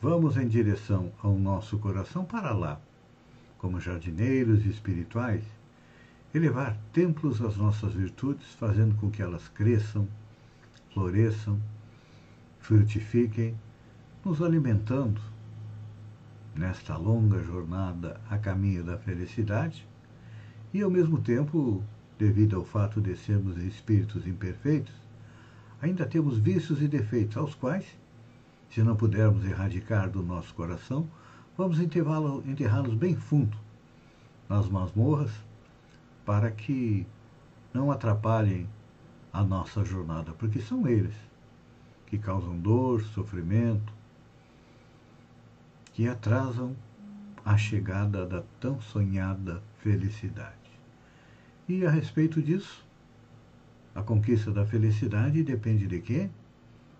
vamos em direção ao nosso coração para lá, como jardineiros espirituais, elevar templos às nossas virtudes, fazendo com que elas cresçam, floresçam, frutifiquem, nos alimentando nesta longa jornada a caminho da felicidade e, ao mesmo tempo, devido ao fato de sermos espíritos imperfeitos, ainda temos vícios e defeitos aos quais, se não pudermos erradicar do nosso coração, vamos enterrá-los bem fundo nas masmorras para que não atrapalhem a nossa jornada, porque são eles que causam dor, sofrimento, que atrasam a chegada da tão sonhada felicidade. E a respeito disso, a conquista da felicidade depende de quê?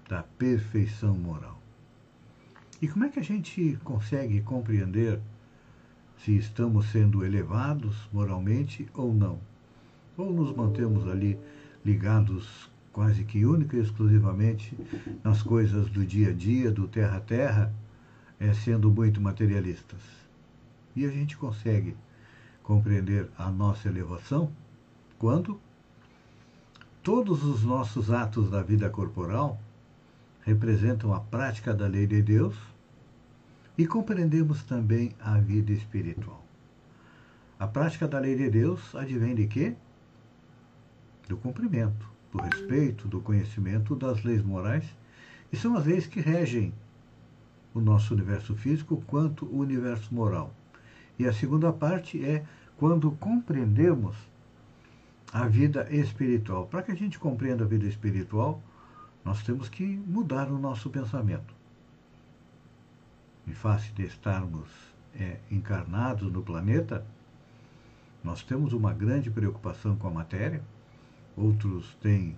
Da perfeição moral. E como é que a gente consegue compreender se estamos sendo elevados moralmente ou não? Ou nos mantemos ali ligados quase que única e exclusivamente nas coisas do dia a dia, do terra a terra, é, sendo muito materialistas? E a gente consegue compreender a nossa elevação quando todos os nossos atos da vida corporal representam a prática da lei de Deus e compreendemos também a vida espiritual. A prática da lei de Deus advém de quê? Do cumprimento, do respeito, do conhecimento das leis morais, e são as leis que regem o nosso universo físico quanto o universo moral. E a segunda parte é quando compreendemos a vida espiritual. Para que a gente compreenda a vida espiritual, nós temos que mudar o nosso pensamento. Em face de estarmos é, encarnados no planeta, nós temos uma grande preocupação com a matéria, outros têm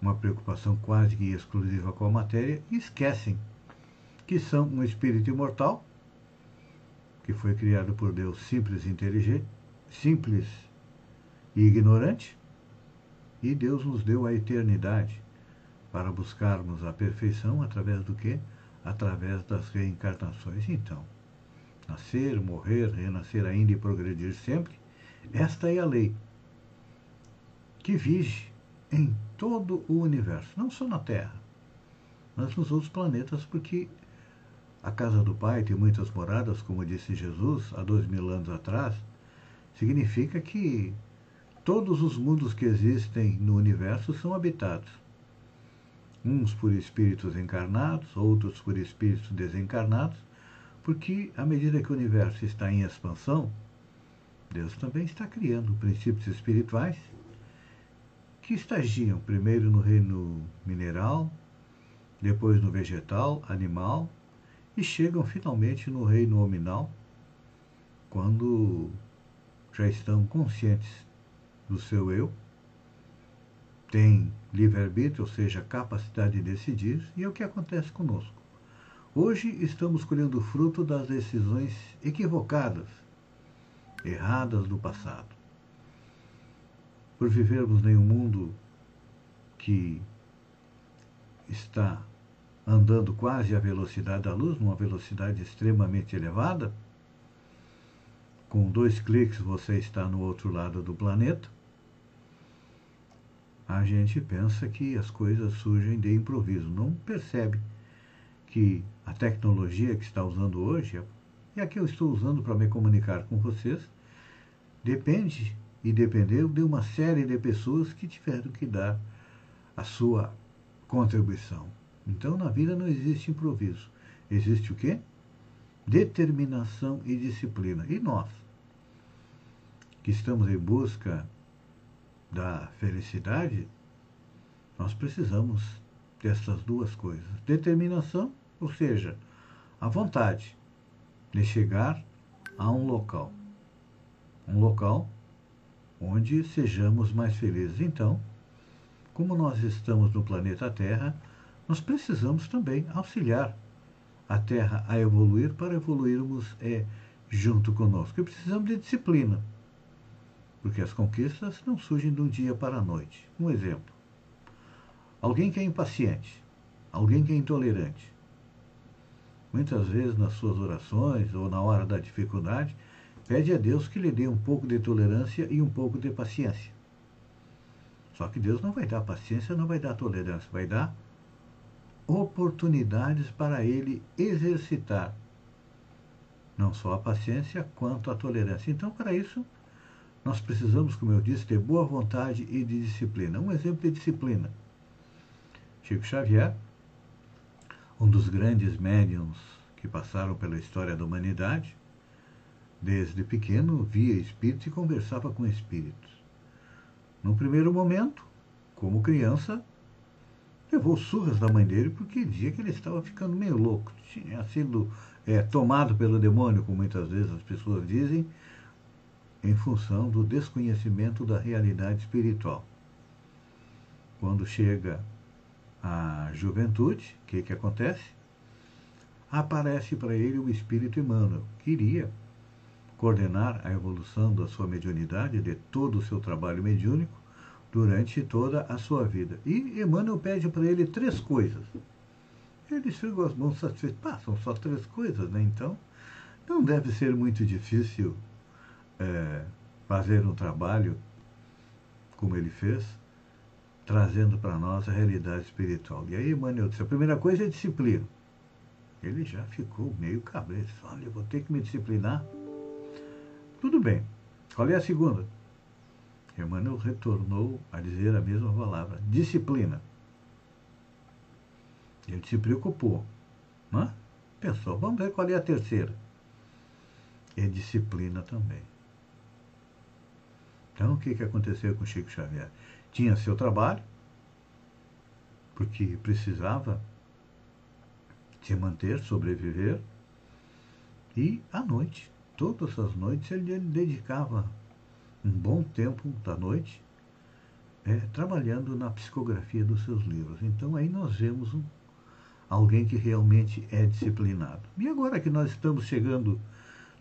uma preocupação quase que exclusiva com a matéria e esquecem que são um espírito imortal que foi criado por Deus simples e inteligente, simples e ignorante, e Deus nos deu a eternidade para buscarmos a perfeição através do quê? Através das reencarnações. Então, nascer, morrer, renascer ainda e progredir sempre, esta é a lei que vige em todo o universo, não só na Terra, mas nos outros planetas, porque a casa do Pai tem muitas moradas, como disse Jesus há dois mil anos atrás, significa que todos os mundos que existem no universo são habitados. Uns por espíritos encarnados, outros por espíritos desencarnados, porque à medida que o universo está em expansão, Deus também está criando princípios espirituais que estagiam primeiro no reino mineral, depois no vegetal, animal e chegam finalmente no reino nominal quando já estão conscientes do seu eu, têm livre-arbítrio, ou seja, capacidade de decidir, e é o que acontece conosco. Hoje estamos colhendo o fruto das decisões equivocadas, erradas do passado. Por vivermos em um mundo que está andando quase à velocidade da luz, numa velocidade extremamente elevada. Com dois cliques você está no outro lado do planeta. A gente pensa que as coisas surgem de improviso, não percebe que a tecnologia que está usando hoje, e a que eu estou usando para me comunicar com vocês, depende e dependeu de uma série de pessoas que tiveram que dar a sua contribuição. Então, na vida não existe improviso. Existe o quê? Determinação e disciplina. E nós, que estamos em busca da felicidade, nós precisamos dessas duas coisas. Determinação, ou seja, a vontade de chegar a um local. Um local onde sejamos mais felizes. Então, como nós estamos no planeta Terra, nós precisamos também auxiliar a Terra a evoluir para evoluirmos é, junto conosco. E precisamos de disciplina, porque as conquistas não surgem um dia para a noite. Um exemplo: alguém que é impaciente, alguém que é intolerante. Muitas vezes nas suas orações ou na hora da dificuldade, pede a Deus que lhe dê um pouco de tolerância e um pouco de paciência. Só que Deus não vai dar paciência, não vai dar tolerância, vai dar oportunidades para ele exercitar não só a paciência quanto a tolerância. Então, para isso, nós precisamos, como eu disse, ter boa vontade e de disciplina. Um exemplo de disciplina. Chico Xavier, um dos grandes médiums que passaram pela história da humanidade, desde pequeno via espíritos e conversava com espíritos. No primeiro momento, como criança, levou surras da mãe dele porque dizia que ele estava ficando meio louco. Tinha sido é, tomado pelo demônio, como muitas vezes as pessoas dizem, em função do desconhecimento da realidade espiritual. Quando chega a juventude, o que, que acontece? Aparece para ele o espírito Emmanuel, que iria coordenar a evolução da sua mediunidade, de todo o seu trabalho mediúnico, durante toda a sua vida. E Emmanuel pede para ele três coisas. Ele esfregou as mãos satisfeito. Pá, são só três coisas, né? Então, não deve ser muito difícil é, fazer um trabalho como ele fez, trazendo para nós a realidade espiritual. E aí Emmanuel disse, a primeira coisa é disciplina. Ele já ficou meio cabreiro. Olha, vou ter que me disciplinar. Tudo bem. Qual é a segunda? Emmanuel retornou a dizer a mesma palavra, disciplina. Ele se preocupou. Né? Pensou, vamos ver qual é a terceira. É disciplina também. Então, o que, que aconteceu com Chico Xavier? Tinha seu trabalho, porque precisava se manter, sobreviver, e à noite, todas as noites, ele dedicava um bom tempo da noite é, trabalhando na psicografia dos seus livros. Então aí nós vemos um, alguém que realmente é disciplinado. E agora que nós estamos chegando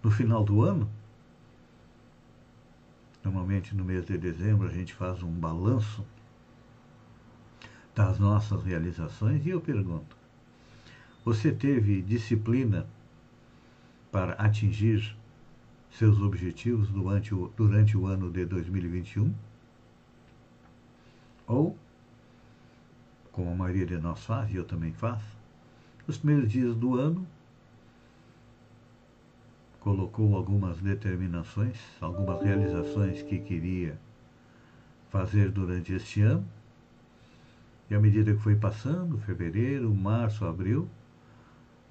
no final do ano, normalmente no mês de dezembro a gente faz um balanço das nossas realizações e eu pergunto: você teve disciplina para atingir seus objetivos durante o, durante o ano de 2021? Ou, como a maioria de nós faz, e eu também faço, nos primeiros dias do ano, colocou algumas determinações, algumas realizações que queria fazer durante este ano. E à medida que foi passando, fevereiro, março, abril,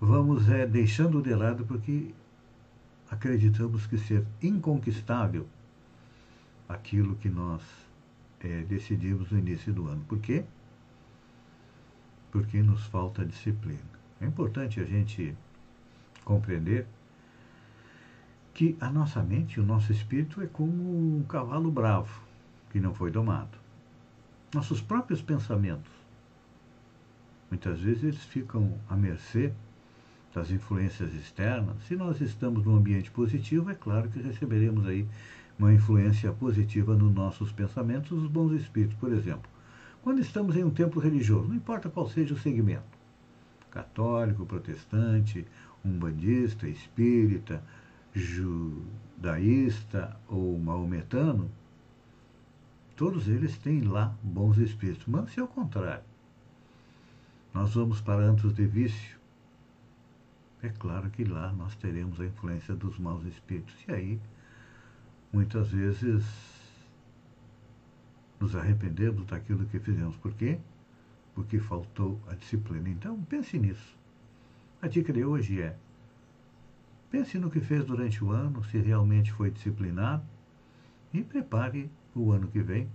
vamos é, deixando de lado porque acreditamos que ser inconquistável aquilo que nós é, decidimos no início do ano. Por quê? Porque nos falta disciplina. É importante a gente compreender que a nossa mente, o nosso espírito é como um cavalo bravo que não foi domado. Nossos próprios pensamentos, muitas vezes eles ficam à mercê das influências externas, se nós estamos num ambiente positivo, é claro que receberemos aí uma influência positiva nos nossos pensamentos, os bons espíritos, por exemplo. Quando estamos em um templo religioso, não importa qual seja o segmento, católico, protestante, umbandista, espírita, judaísta ou maometano, todos eles têm lá bons espíritos. Mas se ao contrário, nós vamos para antros de vício, é claro que lá nós teremos a influência dos maus espíritos. E aí, muitas vezes, nos arrependemos daquilo que fizemos. Por quê? Porque faltou a disciplina. Então, pense nisso. A dica de hoje é: pense no que fez durante o ano, se realmente foi disciplinado, e prepare o ano que vem,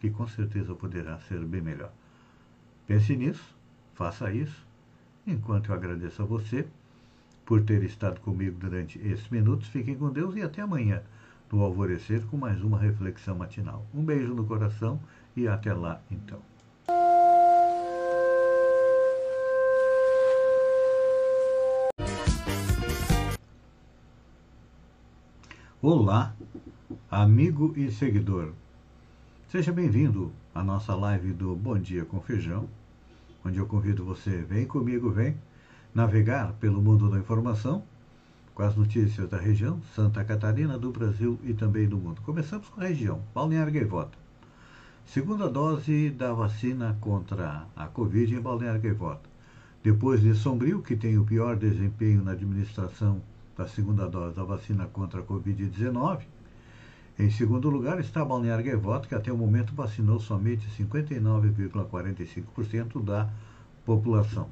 que com certeza poderá ser bem melhor. Pense nisso, faça isso. Enquanto eu agradeço a você por ter estado comigo durante esses minutos. Fiquem com Deus e até amanhã, no alvorecer, com mais uma reflexão matinal. Um beijo no coração e até lá, então. Olá, amigo e seguidor. Seja bem-vindo à nossa live do Bom Dia com Feijão, onde eu convido você, vem comigo, vem navegar pelo mundo da informação com as notícias da região, Santa Catarina, do Brasil e também do mundo. Começamos com a região, Balneário Gaivota. Segunda dose da vacina contra a Covid em Balneário Gaivota. Depois de Sombrio, que tem o pior desempenho na administração da segunda dose da vacina contra a Covid-19. Em segundo lugar está Balneário Gaivota, que até o momento vacinou somente 59,45% da população.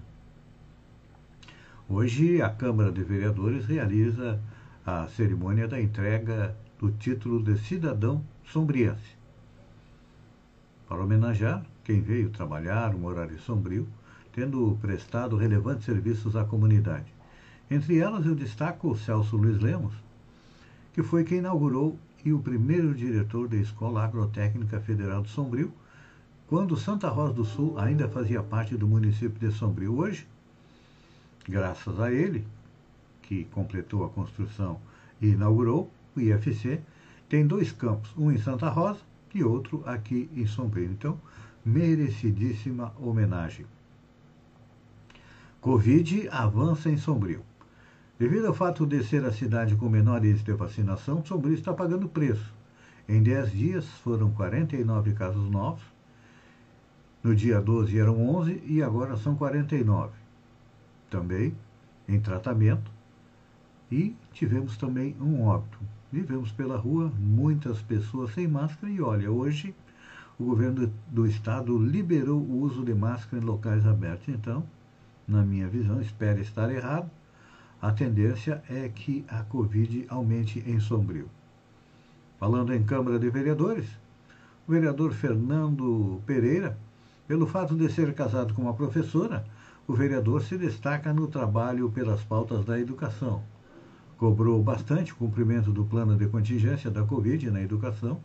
Hoje, a Câmara de Vereadores realiza a cerimônia da entrega do título de cidadão sombriense. Para homenagear quem veio trabalhar um horário sombrio, tendo prestado relevantes serviços à comunidade. Entre elas, eu destaco o Celso Luiz Lemos, que foi quem inaugurou e o primeiro diretor da Escola Agrotécnica Federal de Sombrio, quando Santa Rosa do Sul ainda fazia parte do município de Sombrio. Hoje, graças a ele, que completou a construção e inaugurou o IFC, tem dois campos, um em Santa Rosa e outro aqui em Sombrio. Então, merecidíssima homenagem. Covid avança em Sombrio. Devido ao fato de ser a cidade com menor índice de vacinação, Sombrio está pagando preço. Em 10 dias foram 49 casos novos, no dia 12 eram 11 e agora são 49. Também em tratamento e tivemos também um óbito. Vivemos pela rua muitas pessoas sem máscara e olha, hoje o governo do estado liberou o uso de máscara em locais abertos. Então, na minha visão, espero estar errado, a tendência é que a Covid aumente em Sombrio. Falando em Câmara de Vereadores, o vereador Fernando Pereira, pelo fato de ser casado com uma professora, o vereador se destaca no trabalho pelas pautas da educação. Cobrou bastante o cumprimento do plano de contingência da Covid na educação,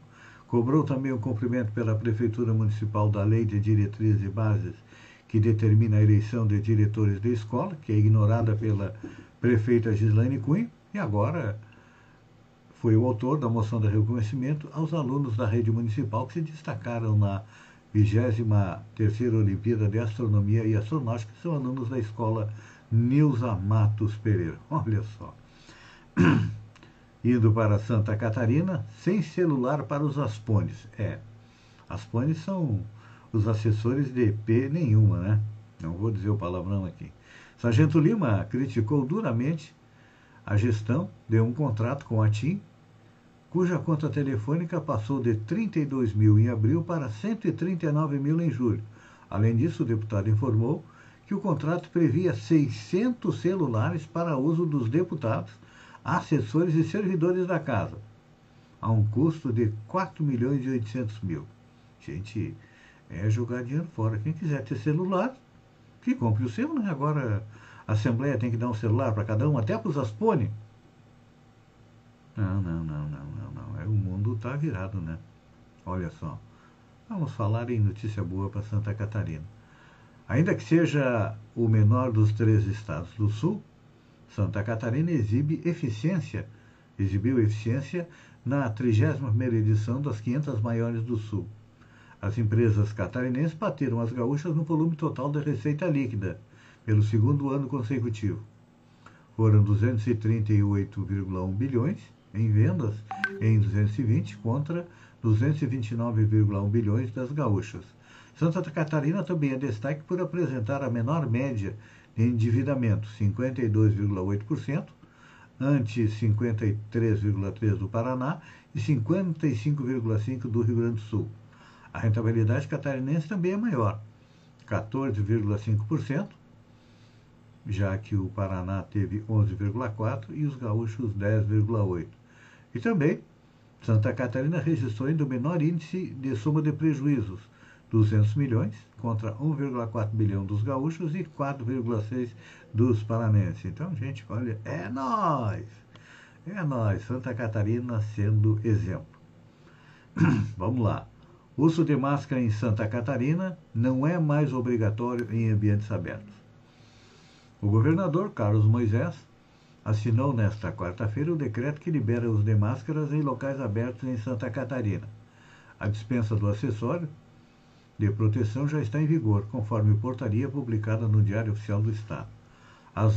cobrou também o cumprimento pela Prefeitura Municipal da Lei de Diretrizes e Bases que determina a eleição de diretores de escola, que é ignorada pela prefeita Gislaine Cunha, e agora foi o autor da moção de reconhecimento aos alunos da rede municipal que se destacaram na 23ª Olimpíada de Astronomia e Astronáutica, que são alunos da escola Nilza Matos Pereira. Olha só. Indo para Santa Catarina, sem celular para os aspones. É, aspones são os assessores de EP nenhuma, né? Não vou dizer o palavrão aqui. Sargento Lima criticou duramente a gestão de um contrato com a TIM, cuja conta telefônica passou de 32 mil em abril para 139 mil em julho. Além disso, o deputado informou que o contrato previa 600 celulares para uso dos deputados, assessores e servidores da casa, a um custo de 4 milhões e 800 mil. Gente, é jogar dinheiro fora. Quem quiser ter celular, que compre o seu, né? Agora a Assembleia tem que dar um celular para cada um, até para os Aspone. Não, não, não, não, não, não. É, o mundo está virado, né? Olha só. Vamos falar em notícia boa para Santa Catarina. Ainda que seja o menor dos três estados do Sul, Santa Catarina exibe eficiência, exibiu eficiência na 31ª edição das 500 maiores do Sul. As empresas catarinenses bateram as gaúchas no volume total da receita líquida, pelo segundo ano consecutivo. Foram 238,1 bilhões em vendas em 2020 contra 229,1 bilhões das gaúchas. Santa Catarina também é destaque por apresentar a menor média de endividamento, 52,8%, ante 53,3% do Paraná e 55,5% do Rio Grande do Sul. A rentabilidade catarinense também é maior, 14,5%, já que o Paraná teve 11,4% e os gaúchos 10,8%. E também Santa Catarina registrou ainda o menor índice de soma de prejuízos, 200 milhões contra 1,4 bilhão dos gaúchos e 4,6 dos paranenses. Então, gente, olha, é nós! É nós, Santa Catarina sendo exemplo. Vamos lá. Uso de máscara em Santa Catarina não é mais obrigatório em ambientes abertos. O governador Carlos Moisés assinou nesta quarta-feira o decreto que libera os de máscaras em locais abertos em Santa Catarina. A dispensa do acessório de proteção já está em vigor, conforme portaria publicada no Diário Oficial do Estado.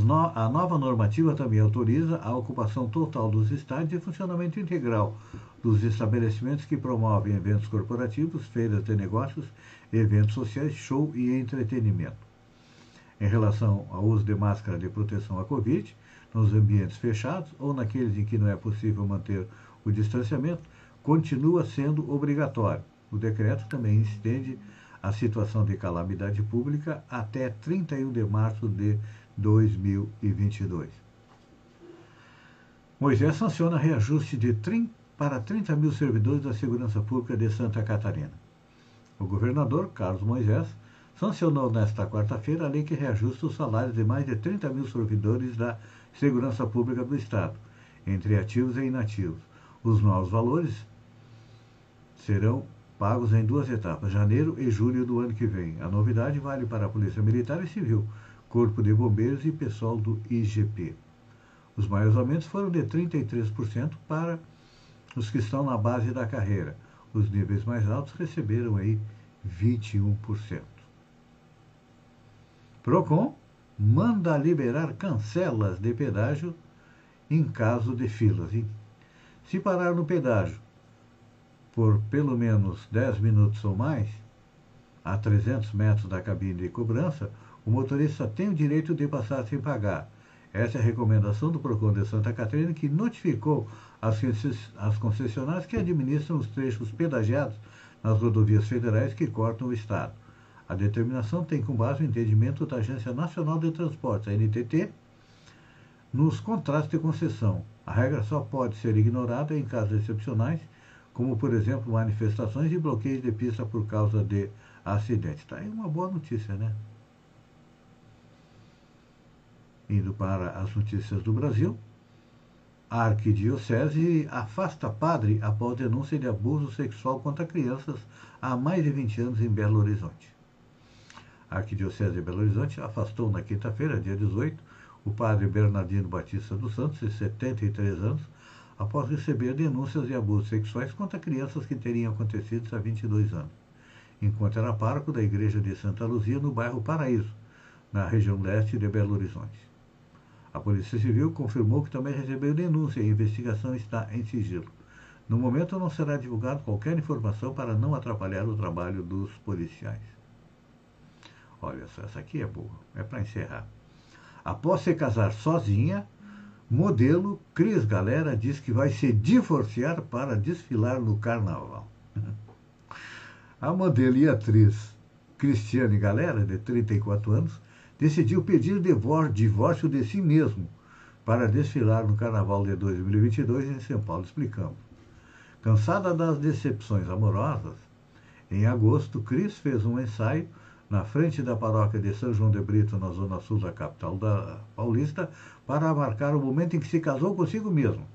No... a nova normativa também autoriza a ocupação total dos estádios e funcionamento integral dos estabelecimentos que promovem eventos corporativos, feiras de negócios, eventos sociais, show e entretenimento. Em relação ao uso de máscara de proteção à Covid, nos ambientes fechados ou naqueles em que não é possível manter o distanciamento, continua sendo obrigatório. O decreto também estende a situação de calamidade pública até 31 de março de 2022. Moisés sanciona reajuste de 30, para 30 mil servidores da Segurança Pública de Santa Catarina. O governador, Carlos Moisés, sancionou nesta quarta-feira a lei que reajusta os salários de mais de 30 mil servidores da Segurança Pública do Estado, entre ativos e inativos. Os novos valores serão pagos em duas etapas, janeiro e julho do ano que vem. A novidade vale para a Polícia Militar e Civil, Corpo de Bombeiros e pessoal do IGP. Os maiores aumentos foram de 33% para os que estão na base da carreira. Os níveis mais altos receberam aí 21%. Procon manda liberar cancelas de pedágio em caso de filas. Se parar no pedágio por pelo menos 10 minutos ou mais, a 300 metros da cabine de cobrança, o motorista tem o direito de passar sem pagar. Essa é a recomendação do PROCON de Santa Catarina, que notificou as concessionárias que administram os trechos pedagiados nas rodovias federais que cortam o Estado. A determinação tem como base o entendimento da Agência Nacional de Transportes, a NTT, nos contratos de concessão. A regra só pode ser ignorada em casos excepcionais, como, por exemplo, manifestações e bloqueios de pista por causa de acidentes. Está aí uma boa notícia, né? Indo para as notícias do Brasil. A arquidiocese afasta padre após denúncia de abuso sexual contra crianças há mais de 20 anos em Belo Horizonte. A Arquidiocese de Belo Horizonte afastou na quinta-feira, dia 18, o padre Bernardino Batista dos Santos, de 73 anos, após receber denúncias de abusos sexuais contra crianças que teriam acontecido há 22 anos, enquanto era pároco da Igreja de Santa Luzia, no bairro Paraíso, na região leste de Belo Horizonte. A Polícia Civil confirmou que também recebeu denúncia e a investigação está em sigilo. No momento, não será divulgada qualquer informação para não atrapalhar o trabalho dos policiais. Olha só, essa aqui é boa. É para encerrar. Após se casar sozinha, modelo Cris Galera diz que vai se divorciar para desfilar no carnaval. A modelo e atriz Cristiane Galera, de 34 anos, decidiu pedir divórcio de si mesmo para desfilar no Carnaval de 2022 em São Paulo. Explicamos. Cansada das decepções amorosas, em agosto, Cris fez um ensaio na frente da paróquia de São João de Brito, na zona sul da capital da Paulista, para marcar o momento em que se casou consigo mesmo.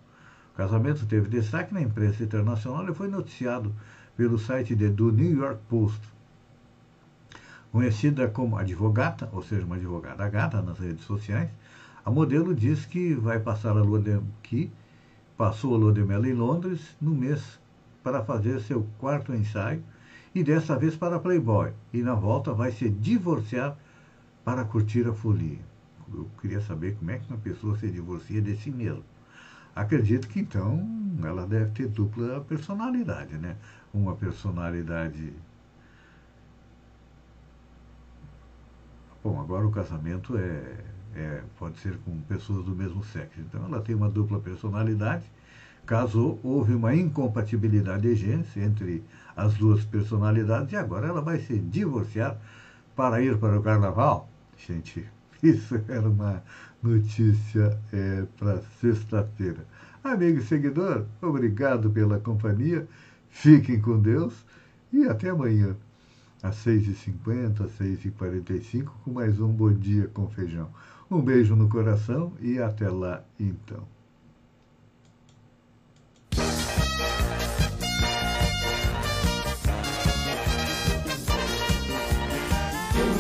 O casamento teve destaque na imprensa internacional e foi noticiado pelo site de, do New York Post. Conhecida como advogata, ou seja, uma advogada gata nas redes sociais, a modelo diz que vai passar a lua de, que passou a lua de mel em Londres no mês para fazer seu quarto ensaio e dessa vez para Playboy. E na volta vai se divorciar para curtir a folia. Eu queria saber como é que uma pessoa se divorcia de si mesma. Acredito que então ela deve ter dupla personalidade, né? Uma personalidade. Bom, agora o casamento é, é, pode ser com pessoas do mesmo sexo. Então ela tem uma dupla personalidade casou, houve uma incompatibilidade de genes entre as duas personalidades e agora ela vai se divorciar para ir para o carnaval. Gente, isso era uma notícia é, para sexta-feira. Amigo e seguidor, obrigado pela companhia, fiquem com Deus e até amanhã. Às 6h50, às 6h45, com mais um Bom Dia com Feijão. Um beijo no coração e até lá então.